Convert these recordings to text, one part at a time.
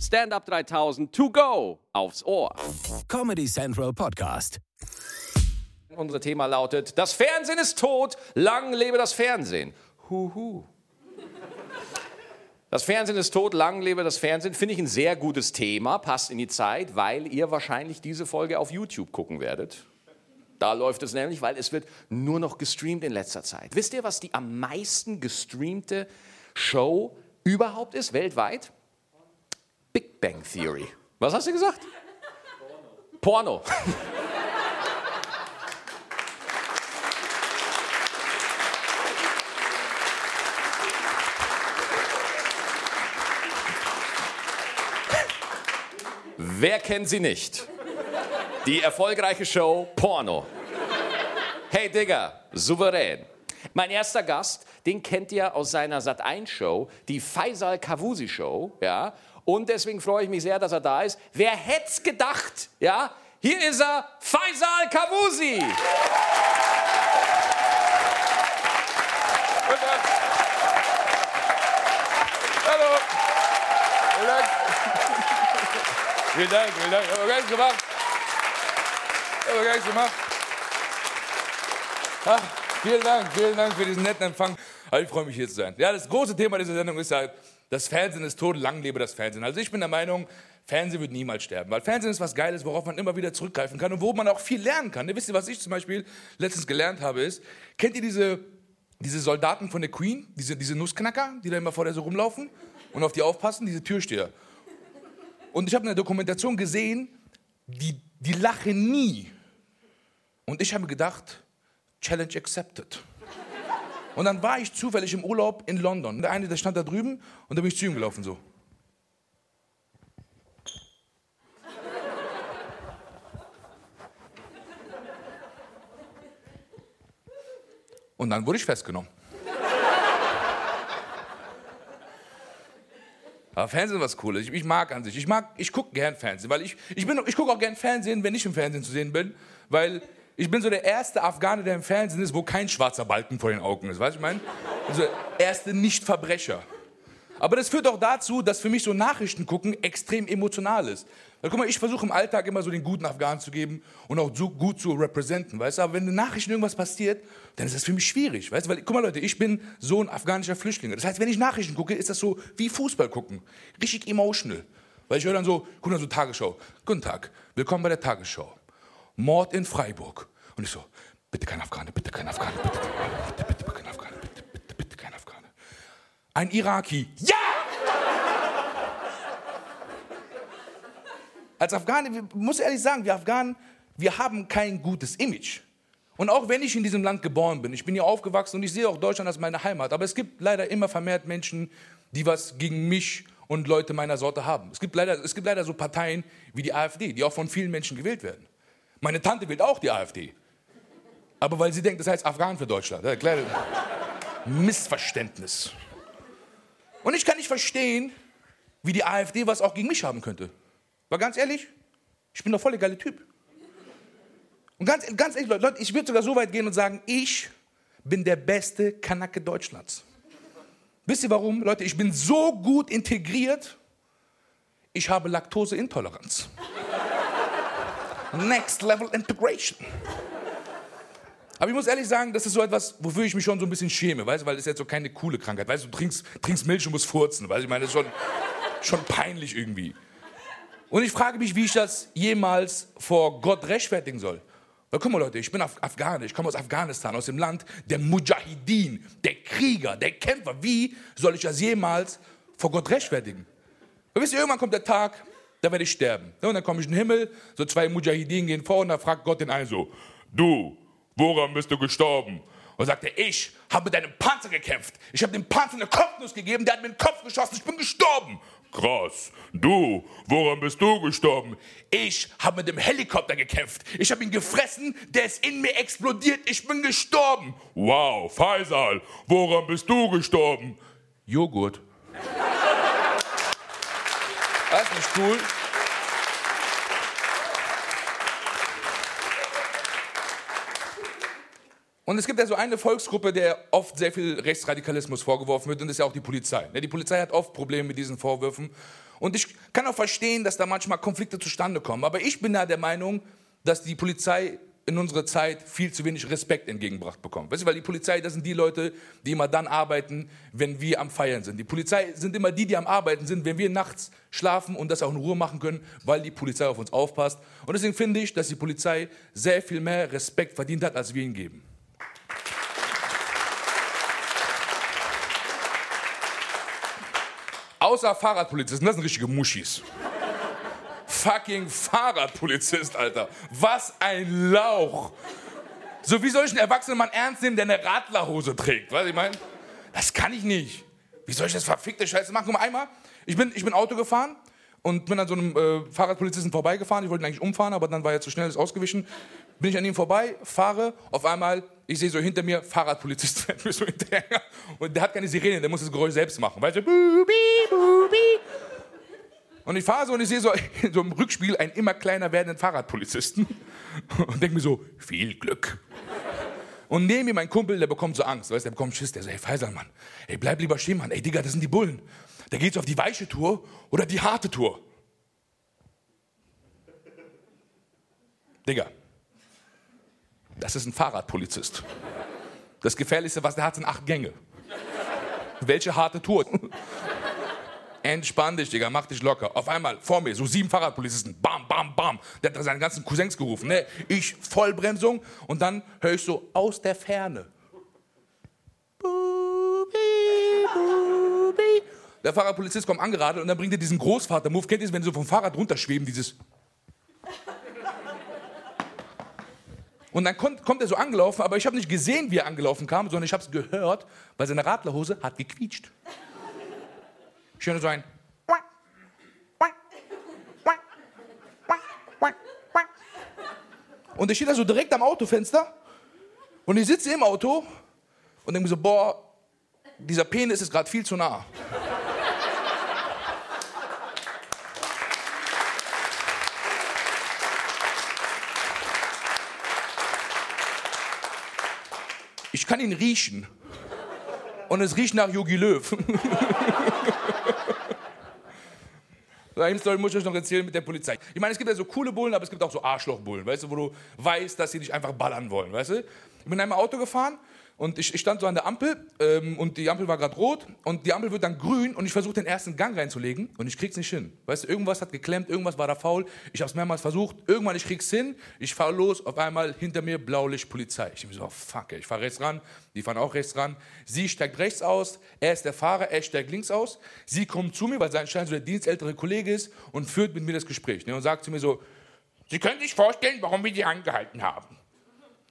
Stand Up 3000 to go aufs Ohr. Comedy Central Podcast. Unser Thema lautet: Das Fernsehen ist tot, lang lebe das Fernsehen. Huhu. Das Fernsehen ist tot, lang lebe das Fernsehen. Finde ich ein sehr gutes Thema, passt in die Zeit, weil ihr wahrscheinlich diese Folge auf YouTube gucken werdet. Da läuft es nämlich, weil es wird nur noch gestreamt in letzter Zeit. Wisst ihr, was die am meisten gestreamte Show überhaupt ist, weltweit? Big Bang Theory. Was hast du gesagt? Porno. Porno. Wer kennt sie nicht? Die erfolgreiche Show Porno. Hey Digga, souverän. Mein erster Gast, den kennt ihr aus seiner Sat1-Show, die Faisal Kavusi Show, ja. Und deswegen freue ich mich sehr, dass er da ist. Wer hätte gedacht, ja? Hier ist er, Faisal Kavusi. Hallo. Vielen Dank. Vielen Dank, vielen Dank. Aber gar nichts gemacht. Aber gar nichts gemacht. Ach, vielen Dank, vielen Dank für diesen netten Empfang. Also ich freue mich hier zu sein. Ja, das große Thema dieser Sendung ist halt, das Fernsehen ist tot, lang lebe das Fernsehen. Also ich bin der Meinung, Fernsehen wird niemals sterben, weil Fernsehen ist was Geiles, worauf man immer wieder zurückgreifen kann und wo man auch viel lernen kann. Wisst ihr, was ich zum Beispiel letztens gelernt habe, ist, kennt ihr diese, diese Soldaten von der Queen, diese, diese Nussknacker, die da immer vor der so rumlaufen und auf die aufpassen, diese Türsteher. Und ich habe in der Dokumentation gesehen, die, die lachen nie. Und ich habe gedacht, Challenge accepted. Und dann war ich zufällig im Urlaub in London. Der eine, der stand da drüben und da bin ich zu ihm gelaufen so. Und dann wurde ich festgenommen. Aber Fernsehen ist was Cooles. Ich, ich mag an sich. Ich mag, ich gucke gern Fernsehen, weil ich, ich bin, ich gucke auch gern Fernsehen, wenn ich im Fernsehen zu sehen bin, weil ich bin so der erste Afghane, der im Fernsehen ist, wo kein schwarzer Balken vor den Augen ist. Weißt du, ich meine? Also erste Nicht-Verbrecher. Aber das führt auch dazu, dass für mich so Nachrichten gucken extrem emotional ist. Weil guck mal, ich versuche im Alltag immer so den guten Afghanen zu geben und auch so gut zu repräsentieren, weißt du? Aber wenn in Nachrichten irgendwas passiert, dann ist das für mich schwierig, weißt du? Weil, guck mal Leute, ich bin Sohn afghanischer Flüchtlinge. Das heißt, wenn ich Nachrichten gucke, ist das so wie Fußball gucken. Richtig emotional. Weil ich höre dann so, guck dann so Tagesschau. Guten Tag, willkommen bei der Tagesschau. Mord in Freiburg. Und ich so, bitte kein Afghane, bitte kein Afghane, bitte, bitte, bitte, bitte kein Afghane, bitte, bitte, bitte kein Afghane. Ein Iraki. Ja! Als Afghane, ich muss ehrlich sagen, wir Afghanen, wir haben kein gutes Image. Und auch wenn ich in diesem Land geboren bin, ich bin hier aufgewachsen und ich sehe auch Deutschland als meine Heimat, aber es gibt leider immer vermehrt Menschen, die was gegen mich und Leute meiner Sorte haben. Es gibt leider, es gibt leider so Parteien wie die AfD, die auch von vielen Menschen gewählt werden. Meine Tante wählt auch die AfD. Aber weil sie denkt, das heißt Afghan für Deutschland. Ja, Missverständnis. Und ich kann nicht verstehen, wie die AfD was auch gegen mich haben könnte. Weil ganz ehrlich, ich bin doch voll der geile Typ. Und ganz, ganz ehrlich, Leute, ich würde sogar so weit gehen und sagen, ich bin der beste Kanake Deutschlands. Wisst ihr warum? Leute, ich bin so gut integriert, ich habe Laktoseintoleranz. Next Level Integration. Aber ich muss ehrlich sagen, das ist so etwas, wofür ich mich schon so ein bisschen schäme, weißt du, weil das ist jetzt so keine coole Krankheit. Weißt du, du trinkst, trinkst Milch und musst furzen, weißt du, ich meine, das ist schon, schon peinlich irgendwie. Und ich frage mich, wie ich das jemals vor Gott rechtfertigen soll. Weil guck mal Leute, ich bin Af Afghane, ich komme aus Afghanistan, aus dem Land der Mujahideen, der Krieger, der Kämpfer. Wie soll ich das jemals vor Gott rechtfertigen? Und wisst ihr, irgendwann kommt der Tag, da werde ich sterben. Und dann komme ich in den Himmel, so zwei Mujahideen gehen vor und da fragt Gott den einen so, du, woran bist du gestorben? Und sagt er, ich habe mit einem Panzer gekämpft. Ich habe dem Panzer eine Kopfnuss gegeben, der hat mir den Kopf geschossen, ich bin gestorben. Krass. Du, woran bist du gestorben? Ich habe mit dem Helikopter gekämpft. Ich habe ihn gefressen, der ist in mir explodiert, ich bin gestorben. Wow, Faisal, woran bist du gestorben? Joghurt. Das ist nicht cool. Und es gibt ja so eine Volksgruppe, der oft sehr viel Rechtsradikalismus vorgeworfen wird, und das ist ja auch die Polizei. Ne, die Polizei hat oft Probleme mit diesen Vorwürfen. Und ich kann auch verstehen, dass da manchmal Konflikte zustande kommen. Aber ich bin da der Meinung, dass die Polizei in unserer Zeit viel zu wenig Respekt entgegengebracht bekommt. Weißt du, weil die Polizei, das sind die Leute, die immer dann arbeiten, wenn wir am Feiern sind. Die Polizei sind immer die, die am Arbeiten sind, wenn wir nachts schlafen und das auch in Ruhe machen können, weil die Polizei auf uns aufpasst. Und deswegen finde ich, dass die Polizei sehr viel mehr Respekt verdient hat, als wir ihn geben. Außer Fahrradpolizisten, das sind richtige Muschis fucking Fahrradpolizist, Alter. Was ein Lauch. So wie soll ich einen erwachsenen Mann ernst nehmen, der eine Radlerhose trägt? Weißt du, ich meine? Das kann ich nicht. Wie soll ich das verfickte Scheiße machen? Guck mal, einmal, ich bin, ich bin Auto gefahren und bin an so einem äh, Fahrradpolizisten vorbeigefahren. Ich wollte ihn eigentlich umfahren, aber dann war er zu schnell, ist ausgewichen. Bin ich an ihm vorbei, fahre, auf einmal, ich sehe so hinter mir, Fahrradpolizist fährt mir so hinterher. Und der hat keine Sirene, der muss das Geräusch selbst machen. Weißt du, bubi, bubi. Und ich fahre so und ich sehe so, so im Rückspiel einen immer kleiner werdenden Fahrradpolizisten und denke mir so, viel Glück. Und neben mir mein Kumpel, der bekommt so Angst, weißt, der bekommt Schiss, der sagt, hey Faisal, Mann, ey, bleib lieber stehen, Mann, ey, Digga, das sind die Bullen. Da geht's auf die weiche Tour oder die harte Tour. Digga, das ist ein Fahrradpolizist. Das Gefährlichste, was der hat, sind acht Gänge. Welche harte Tour? Entspann dich, Digga, mach dich locker. Auf einmal vor mir so sieben Fahrradpolizisten. Bam, bam, bam. Der hat seine ganzen Cousins gerufen. Ne? Ich Vollbremsung und dann höre ich so aus der Ferne. Bubi, bubi. Der Fahrradpolizist kommt angeradelt und dann bringt er diesen Großvater-Move. Kennt ihr das, wenn sie so vom Fahrrad runterschweben, dieses... Und dann kommt, kommt er so angelaufen, aber ich habe nicht gesehen, wie er angelaufen kam, sondern ich habe es gehört, weil seine Radlerhose hat gequietscht. Schön so ein. Und ich stehe da so direkt am Autofenster und ich sitze im Auto und denke mir so, boah, dieser Penis ist gerade viel zu nah. Ich kann ihn riechen. Und es riecht nach Yogi Löw. Eine Story muss ich euch noch erzählen mit der Polizei. Ich meine, es gibt ja so coole Bullen, aber es gibt auch so Arschlochbullen, weißt du, wo du weißt, dass sie dich einfach ballern wollen, weißt du? Ich bin in einem Auto gefahren und ich, ich stand so an der Ampel ähm, und die Ampel war gerade rot und die Ampel wird dann grün und ich versuche den ersten Gang reinzulegen und ich krieg's nicht hin. Weißt du, irgendwas hat geklemmt, irgendwas war da faul. Ich habe es mehrmals versucht, irgendwann ich krieg's hin, ich fahre los, auf einmal hinter mir Blaulicht Polizei. Ich bin so, oh, fuck, ich fahre rechts ran, die fahren auch rechts ran. Sie steigt rechts aus, er ist der Fahrer, er steigt links aus. Sie kommt zu mir, weil sein anscheinend so der dienstältere Kollege ist und führt mit mir das Gespräch ne, und sagt zu mir so, Sie können sich vorstellen, warum wir Sie angehalten haben.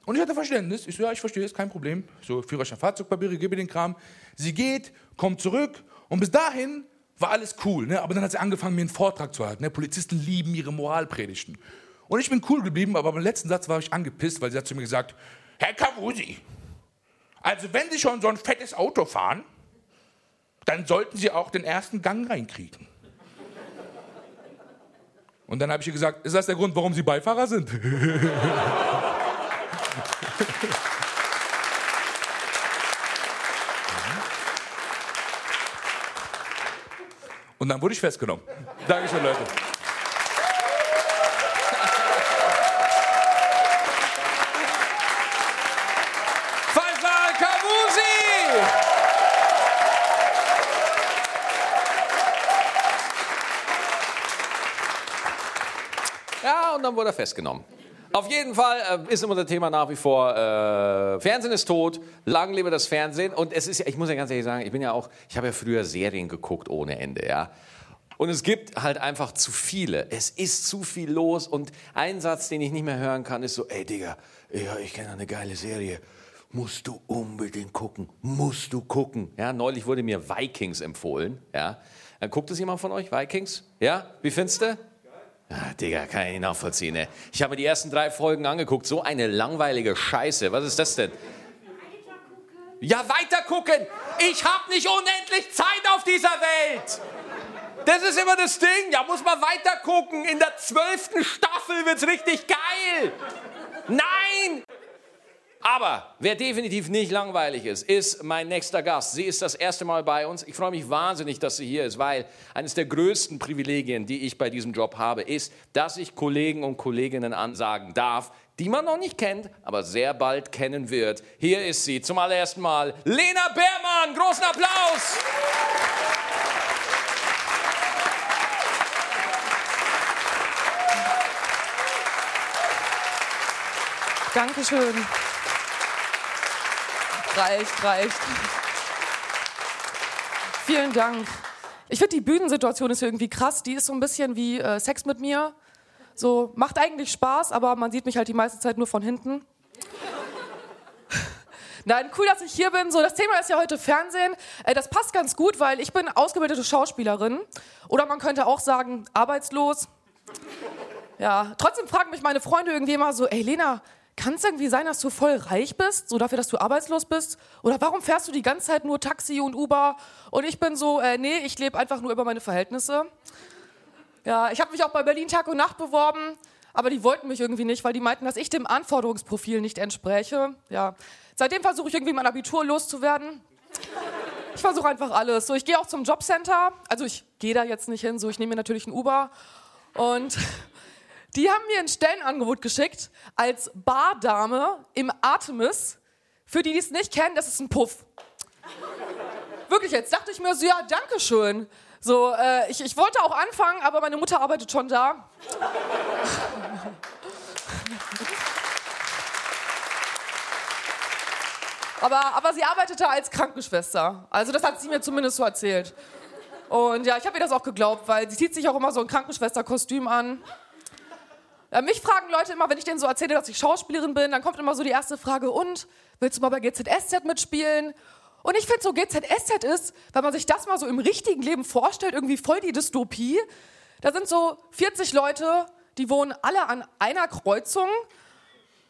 Und ich hatte Verständnis. Ich so, ja, ich verstehe, ist kein Problem. So, Führerschein, Fahrzeugpapiere, gebe den Kram. Sie geht, kommt zurück und bis dahin war alles cool. Ne? Aber dann hat sie angefangen, mir einen Vortrag zu halten. Ne? Polizisten lieben ihre Moralpredigten. Und ich bin cool geblieben, aber beim letzten Satz war ich angepisst, weil sie hat zu mir gesagt, Herr Kavusi, also wenn Sie schon so ein fettes Auto fahren, dann sollten Sie auch den ersten Gang reinkriegen. Und dann habe ich ihr gesagt, ist das der Grund, warum Sie Beifahrer sind? Und dann wurde ich festgenommen. Dankeschön, Leute. Faisal Kavusi! Ja, und dann wurde er festgenommen. Auf jeden Fall äh, ist immer das Thema nach wie vor, äh, Fernsehen ist tot, lang lebe das Fernsehen. Und es ist ich muss ja ganz ehrlich sagen, ich bin ja auch, ich habe ja früher Serien geguckt ohne Ende, ja. Und es gibt halt einfach zu viele. Es ist zu viel los. Und ein Satz, den ich nicht mehr hören kann, ist so, ey Digga, ja, ich kenne eine geile Serie. Musst du unbedingt gucken. Musst du gucken. Ja, neulich wurde mir Vikings empfohlen. Ja. Dann guckt es jemand von euch, Vikings? Ja? Wie findest du? Ah, Digga, kann ich nicht nachvollziehen. Ey. Ich habe mir die ersten drei Folgen angeguckt. So eine langweilige Scheiße. Was ist das denn? Ja, weiter gucken. Ich habe nicht unendlich Zeit auf dieser Welt. Das ist immer das Ding. Ja, muss man weiter gucken. In der zwölften Staffel wird's richtig geil. Nein! Aber wer definitiv nicht langweilig ist, ist mein nächster Gast. Sie ist das erste Mal bei uns. Ich freue mich wahnsinnig, dass sie hier ist, weil eines der größten Privilegien, die ich bei diesem Job habe, ist, dass ich Kollegen und Kolleginnen ansagen darf, die man noch nicht kennt, aber sehr bald kennen wird. Hier ist sie zum allerersten Mal, Lena Beermann. Großen Applaus! Dankeschön. Reicht, reicht. Vielen Dank. Ich finde, die Bühnensituation ist irgendwie krass. Die ist so ein bisschen wie äh, Sex mit mir. So, macht eigentlich Spaß, aber man sieht mich halt die meiste Zeit nur von hinten. Nein, cool, dass ich hier bin. So, das Thema ist ja heute Fernsehen. Äh, das passt ganz gut, weil ich bin ausgebildete Schauspielerin. Oder man könnte auch sagen, arbeitslos. Ja, trotzdem fragen mich meine Freunde irgendwie immer so, ey Lena, kann es irgendwie sein, dass du voll reich bist, so dafür, dass du arbeitslos bist? Oder warum fährst du die ganze Zeit nur Taxi und Uber? Und ich bin so, äh, nee, ich lebe einfach nur über meine Verhältnisse. Ja, ich habe mich auch bei Berlin Tag und Nacht beworben, aber die wollten mich irgendwie nicht, weil die meinten, dass ich dem Anforderungsprofil nicht entspräche. Ja, seitdem versuche ich irgendwie mein Abitur loszuwerden. Ich versuche einfach alles. So, ich gehe auch zum Jobcenter. Also ich gehe da jetzt nicht hin, so ich nehme mir natürlich ein Uber und die haben mir ein Stellenangebot geschickt als Bardame im Artemis. Für die, die es nicht kennen, das ist ein Puff. Wirklich, jetzt dachte ich mir so, ja, danke schön. So, äh, ich, ich wollte auch anfangen, aber meine Mutter arbeitet schon da. aber, aber sie arbeitete als Krankenschwester. Also das hat sie mir zumindest so erzählt. Und ja, ich habe ihr das auch geglaubt, weil sie zieht sich auch immer so ein Krankenschwesterkostüm an. Ja, mich fragen Leute immer, wenn ich denen so erzähle, dass ich Schauspielerin bin, dann kommt immer so die erste Frage, und, willst du mal bei GZSZ mitspielen? Und ich finde so, GZSZ ist, wenn man sich das mal so im richtigen Leben vorstellt, irgendwie voll die Dystopie. Da sind so 40 Leute, die wohnen alle an einer Kreuzung,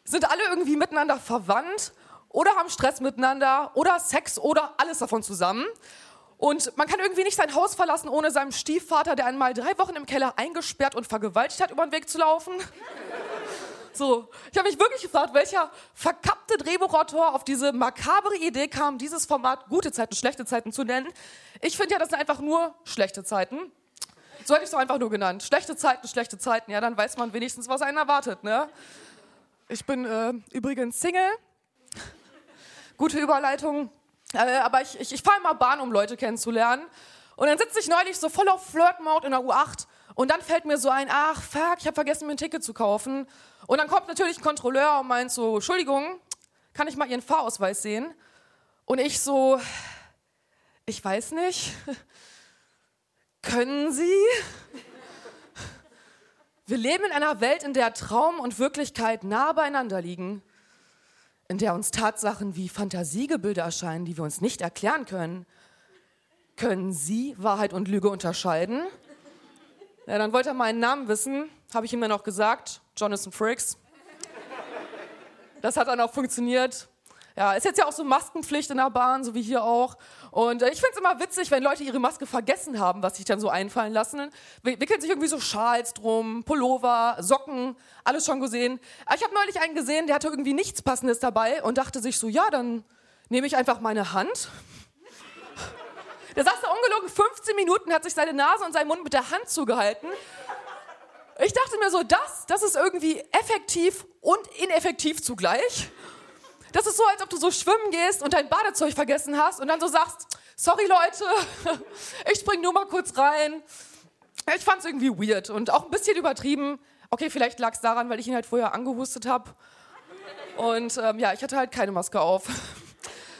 sind alle irgendwie miteinander verwandt oder haben Stress miteinander oder Sex oder alles davon zusammen. Und man kann irgendwie nicht sein Haus verlassen, ohne seinem Stiefvater, der einmal drei Wochen im Keller eingesperrt und vergewaltigt hat, über den Weg zu laufen. So, ich habe mich wirklich gefragt, welcher verkappte Drehbuchautor auf diese makabere Idee kam, dieses Format gute Zeiten, schlechte Zeiten zu nennen. Ich finde ja, das sind einfach nur schlechte Zeiten. So hätte ich es doch einfach nur genannt. Schlechte Zeiten, schlechte Zeiten. Ja, dann weiß man wenigstens, was einen erwartet. Ne? Ich bin äh, übrigens Single. Gute Überleitung. Äh, aber ich, ich, ich fahre immer Bahn, um Leute kennenzulernen. Und dann sitze ich neulich so voll auf Flirt-Mode in der U8 und dann fällt mir so ein, ach fuck, ich habe vergessen, mir ein Ticket zu kaufen. Und dann kommt natürlich ein Kontrolleur und meint so, Entschuldigung, kann ich mal Ihren Fahrausweis sehen? Und ich so, ich weiß nicht. Können Sie? Wir leben in einer Welt, in der Traum und Wirklichkeit nah beieinander liegen in der uns Tatsachen wie Fantasiegebilde erscheinen, die wir uns nicht erklären können, können Sie Wahrheit und Lüge unterscheiden? Ja, dann wollte er meinen Namen wissen, habe ich ihm dann auch gesagt, Jonathan Frakes. Das hat dann auch funktioniert. Ja, ist jetzt ja auch so Maskenpflicht in der Bahn, so wie hier auch. Und äh, ich finde es immer witzig, wenn Leute ihre Maske vergessen haben, was sich dann so einfallen lassen. Wickeln sich irgendwie so Schals drum, Pullover, Socken, alles schon gesehen. Aber ich habe neulich einen gesehen, der hatte irgendwie nichts Passendes dabei und dachte sich so, ja, dann nehme ich einfach meine Hand. Der saß da ungelogen 15 Minuten, hat sich seine Nase und seinen Mund mit der Hand zugehalten. Ich dachte mir so, das, das ist irgendwie effektiv und ineffektiv zugleich. Das ist so, als ob du so schwimmen gehst und dein Badezeug vergessen hast und dann so sagst, sorry Leute, ich spring nur mal kurz rein. Ich fand es irgendwie weird und auch ein bisschen übertrieben. Okay, vielleicht lag es daran, weil ich ihn halt vorher angehustet habe. Und ähm, ja, ich hatte halt keine Maske auf.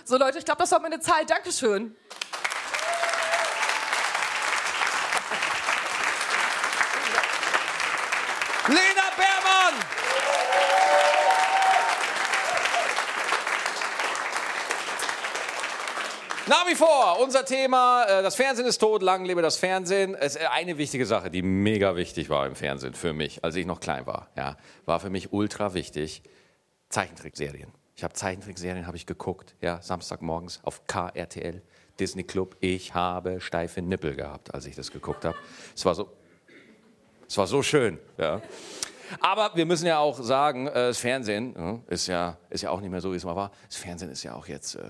So Leute, ich glaube, das war meine Zahl. Dankeschön. Lena Beermann! Nach wie vor, unser Thema, äh, das Fernsehen ist tot, lang lebe das Fernsehen. Es ist eine wichtige Sache, die mega wichtig war im Fernsehen für mich, als ich noch klein war. Ja, war für mich ultra wichtig, Zeichentrickserien. Ich habe Zeichentrickserien habe ich geguckt, ja, Samstagmorgens auf KRTL, Disney Club. Ich habe steife Nippel gehabt, als ich das geguckt habe. Es war so, es war so schön, ja. Aber wir müssen ja auch sagen, äh, das Fernsehen äh, ist, ja, ist ja auch nicht mehr so, wie es mal war. Das Fernsehen ist ja auch jetzt äh,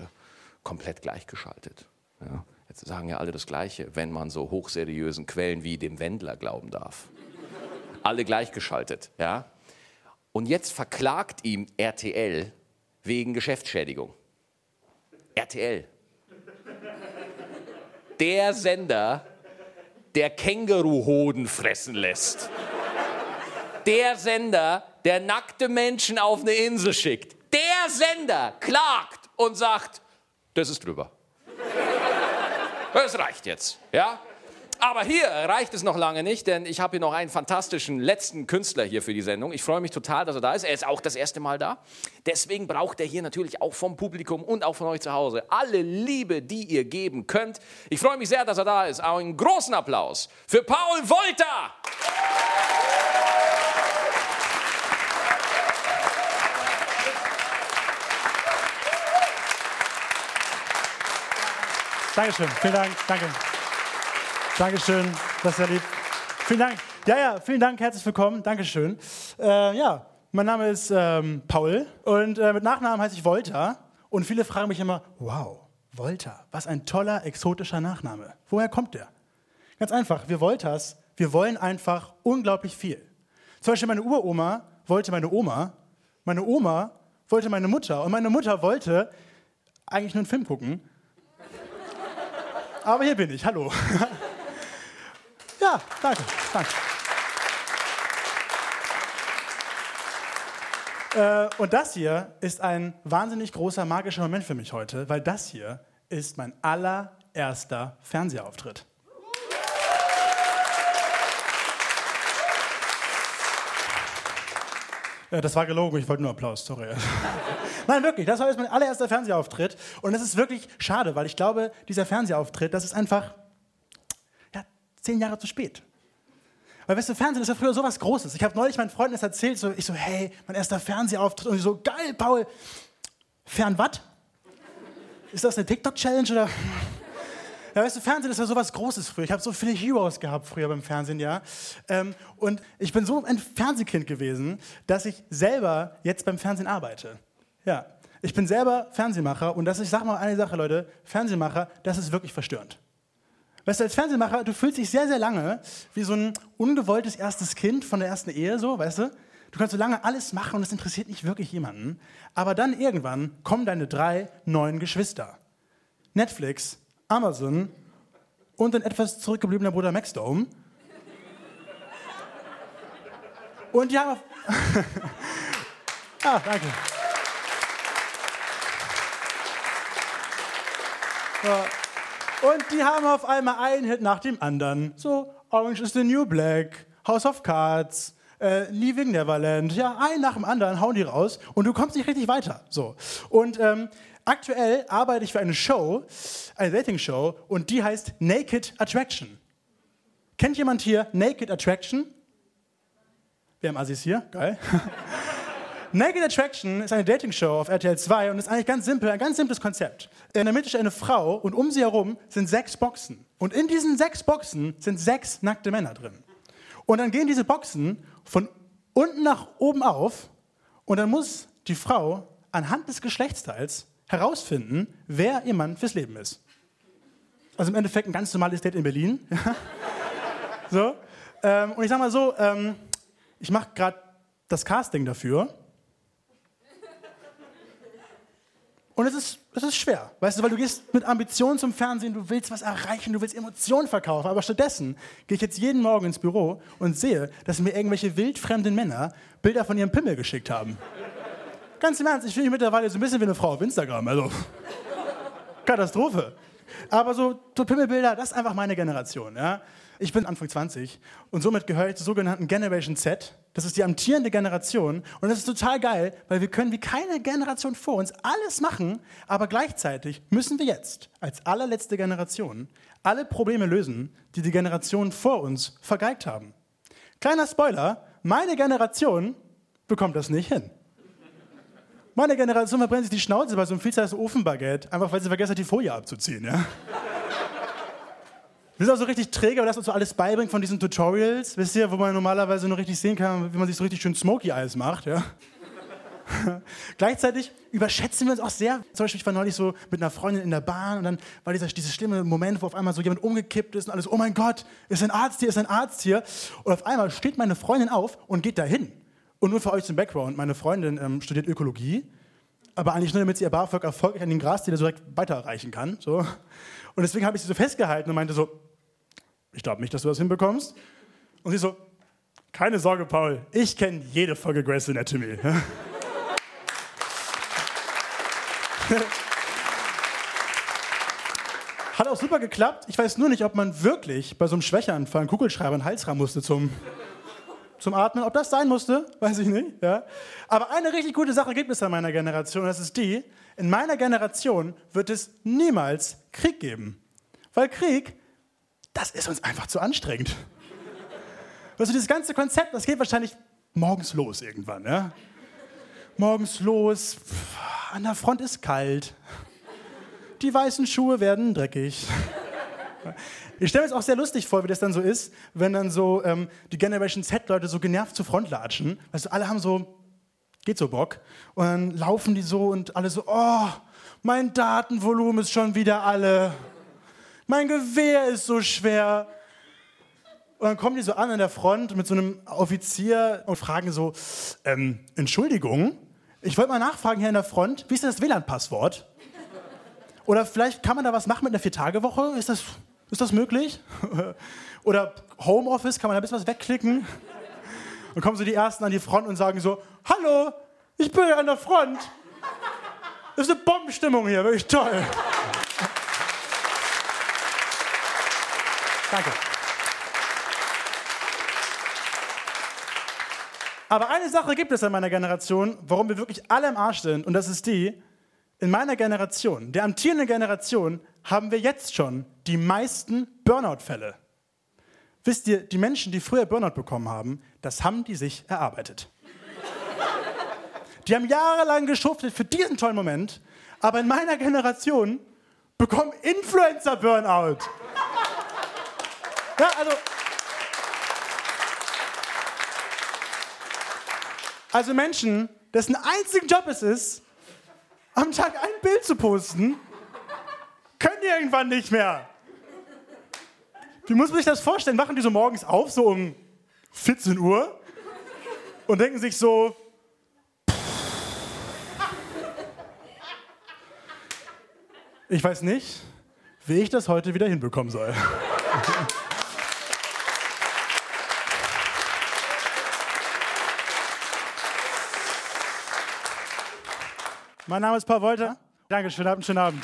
komplett gleichgeschaltet. Ja. Jetzt sagen ja alle das Gleiche, wenn man so hochseriösen Quellen wie dem Wendler glauben darf. alle gleichgeschaltet, ja. Und jetzt verklagt ihm RTL wegen Geschäftsschädigung. RTL. Der Sender, der Känguruhoden fressen lässt. Der Sender, der nackte Menschen auf eine Insel schickt. Der Sender klagt und sagt, das ist drüber. Das reicht jetzt, ja? Aber hier reicht es noch lange nicht, denn ich habe hier noch einen fantastischen letzten Künstler hier für die Sendung. Ich freue mich total, dass er da ist. Er ist auch das erste Mal da. Deswegen braucht er hier natürlich auch vom Publikum und auch von euch zu Hause alle Liebe, die ihr geben könnt. Ich freue mich sehr, dass er da ist. Auch einen großen Applaus für Paul Wolter. Dankeschön, vielen Dank, danke. Dankeschön, das ist ja lieb. Vielen Dank. Ja, ja, vielen Dank, herzlich willkommen, Dankeschön. Äh, ja, mein Name ist ähm, Paul und äh, mit Nachnamen heiße ich Volta. Und viele fragen mich immer, wow, Volta, was ein toller, exotischer Nachname. Woher kommt der? Ganz einfach, wir Voltas, wir wollen einfach unglaublich viel. Zum Beispiel meine Uroma wollte meine Oma, meine Oma wollte meine Mutter und meine Mutter wollte eigentlich nur einen Film gucken aber hier bin ich, hallo. ja, danke, danke. Äh, und das hier ist ein wahnsinnig großer magischer Moment für mich heute, weil das hier ist mein allererster Fernsehauftritt. Ja, das war gelogen, ich wollte nur Applaus, sorry. Nein, wirklich, das war jetzt mein allererster Fernsehauftritt. Und es ist wirklich schade, weil ich glaube, dieser Fernsehauftritt, das ist einfach ja, zehn Jahre zu spät. Weil, weißt du, Fernsehen ist ja früher sowas Großes. Ich habe neulich meinen Freunden das erzählt, so, ich so, hey, mein erster Fernsehauftritt. Und die so, geil, Paul. Fern was? Ist das eine TikTok-Challenge oder? Ja, weißt du, Fernsehen ist ja sowas Großes früher. Ich habe so viele Heroes gehabt früher beim Fernsehen, ja. Ähm, und ich bin so ein Fernsehkind gewesen, dass ich selber jetzt beim Fernsehen arbeite. Ja, ich bin selber Fernsehmacher und das, ich sag mal eine Sache, Leute, Fernsehmacher, das ist wirklich verstörend. Weißt du, als Fernsehmacher, du fühlst dich sehr, sehr lange wie so ein ungewolltes erstes Kind von der ersten Ehe, so, weißt du? Du kannst so lange alles machen und es interessiert nicht wirklich jemanden. Aber dann irgendwann kommen deine drei neuen Geschwister. Netflix, Amazon und ein etwas zurückgebliebener Bruder Maxdome. Und die haben auf ah, danke. Und die haben auf einmal einen Hit nach dem anderen. So, Orange is the New Black, House of Cards, äh, Leaving Neverland. Ja, einen nach dem anderen hauen die raus und du kommst nicht richtig weiter. So. Und ähm, aktuell arbeite ich für eine Show, eine Dating-Show, und die heißt Naked Attraction. Kennt jemand hier Naked Attraction? Wir haben Assis hier, geil. Naked Attraction ist eine Dating-Show auf RTL 2 und ist eigentlich ganz simpel, ein ganz simples Konzept. In der Mitte steht eine Frau und um sie herum sind sechs Boxen. Und in diesen sechs Boxen sind sechs nackte Männer drin. Und dann gehen diese Boxen von unten nach oben auf und dann muss die Frau anhand des Geschlechtsteils herausfinden, wer ihr Mann fürs Leben ist. Also im Endeffekt ein ganz normales Date in Berlin. so. Ähm, und ich sag mal so, ähm, ich mache gerade das Casting dafür. Und es ist, es ist schwer, weißt du, weil du gehst mit Ambitionen zum Fernsehen, du willst was erreichen, du willst Emotionen verkaufen. Aber stattdessen gehe ich jetzt jeden Morgen ins Büro und sehe, dass mir irgendwelche wildfremden Männer Bilder von ihrem Pimmel geschickt haben. Ganz im Ernst, ich fühle mich mittlerweile so ein bisschen wie eine Frau auf Instagram. Also, Katastrophe. Aber so, so Pimmelbilder, das ist einfach meine Generation. Ja? Ich bin Anfang 20 und somit gehöre ich zur sogenannten Generation Z. Das ist die amtierende Generation und das ist total geil, weil wir können wie keine Generation vor uns alles machen, aber gleichzeitig müssen wir jetzt als allerletzte Generation alle Probleme lösen, die die Generationen vor uns vergeigt haben. Kleiner Spoiler, meine Generation bekommt das nicht hin. Meine Generation verbrennt sich die Schnauze bei so einem viel Ofenbaguette, einfach weil sie vergessen hat, die Folie abzuziehen. Ja? Das ist auch so richtig träge, weil das uns so alles beibringt von diesen Tutorials, wisst ihr, wo man normalerweise nur richtig sehen kann, wie man sich so richtig schön Smoky Eyes macht, ja. Gleichzeitig überschätzen wir uns auch sehr. Zum Beispiel, ich war neulich so mit einer Freundin in der Bahn und dann war dieser, dieser schlimme Moment, wo auf einmal so jemand umgekippt ist und alles, oh mein Gott, ist ein Arzt hier, ist ein Arzt hier. Und auf einmal steht meine Freundin auf und geht dahin. Und nur für euch zum Background, meine Freundin ähm, studiert Ökologie, aber eigentlich nur, damit sie ihr BAföG erfolgreich an den Grasdealer so direkt weiterreichen kann. So. Und deswegen habe ich sie so festgehalten und meinte so, ich glaube nicht, dass du das hinbekommst. Und sie so, keine Sorge, Paul, ich kenne jede Folge Grey's Anatomy. Hat auch super geklappt. Ich weiß nur nicht, ob man wirklich bei so einem Schwächeanfall einen Kugelschreiber in den Hals ran musste zum, zum Atmen. Ob das sein musste, weiß ich nicht. Ja. Aber eine richtig gute Sache gibt es an meiner Generation. Das ist die, in meiner Generation wird es niemals Krieg geben. Weil Krieg, das ist uns einfach zu anstrengend. Also dieses ganze Konzept, das geht wahrscheinlich morgens los irgendwann. Ja? Morgens los, pff, an der Front ist kalt. Die weißen Schuhe werden dreckig. Ich stelle mir es auch sehr lustig vor, wie das dann so ist, wenn dann so ähm, die Generation Z-Leute so genervt zur Front latschen. Weißt du, alle haben so, geht so Bock. Und dann laufen die so und alle so, oh, mein Datenvolumen ist schon wieder alle. Mein Gewehr ist so schwer. Und dann kommen die so an an der Front mit so einem Offizier und fragen so, ähm, Entschuldigung, ich wollte mal nachfragen hier an der Front, wie ist denn das WLAN-Passwort? Oder vielleicht kann man da was machen mit einer Vier-Tage-Woche? Ist das, ist das möglich? Oder Homeoffice, kann man da ein bisschen was wegklicken? Und kommen so die Ersten an die Front und sagen so, hallo, ich bin an der Front. Das ist eine Bombenstimmung hier, wirklich toll. Danke. Aber eine Sache gibt es in meiner Generation, warum wir wirklich alle im Arsch sind, und das ist die, in meiner Generation, der amtierenden Generation, haben wir jetzt schon die meisten Burnout-Fälle. Wisst ihr, die Menschen, die früher Burnout bekommen haben, das haben die sich erarbeitet. Die haben jahrelang geschuftet für diesen tollen Moment, aber in meiner Generation bekommen Influencer Burnout. Ja, also, also Menschen, dessen einzigen Job es ist, am Tag ein Bild zu posten, können die irgendwann nicht mehr. Wie muss man sich das vorstellen? Machen die so morgens auf, so um 14 Uhr und denken sich so, ich weiß nicht, wie ich das heute wieder hinbekommen soll. Mein Name ist Paul Wolter. Danke, schönen Abend, schönen Abend.